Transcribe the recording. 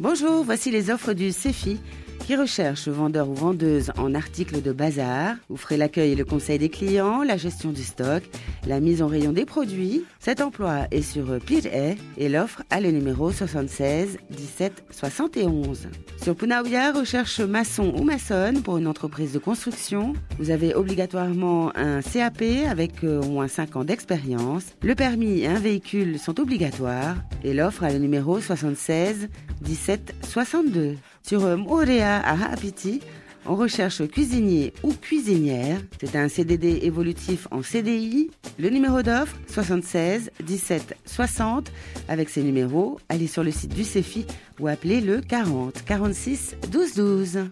Bonjour, voici les offres du CEFI qui recherche vendeur ou vendeuse en articles de bazar. Vous ferez l'accueil et le conseil des clients, la gestion du stock, la mise en rayon des produits. Cet emploi est sur Plid et l'offre a le numéro 76 17 71. Sur Punaouia, recherche maçon ou maçonne pour une entreprise de construction. Vous avez obligatoirement un CAP avec euh, au moins 5 ans d'expérience. Le permis et un véhicule sont obligatoires et l'offre a le numéro 76 17 62. Sur euh, Moréa à Haapiti, on recherche cuisinier ou cuisinière. C'est un CDD évolutif en CDI. Le numéro d'offre 76 17 60. Avec ces numéros, allez sur le site du CEFI ou appelez le 40 46 12 12.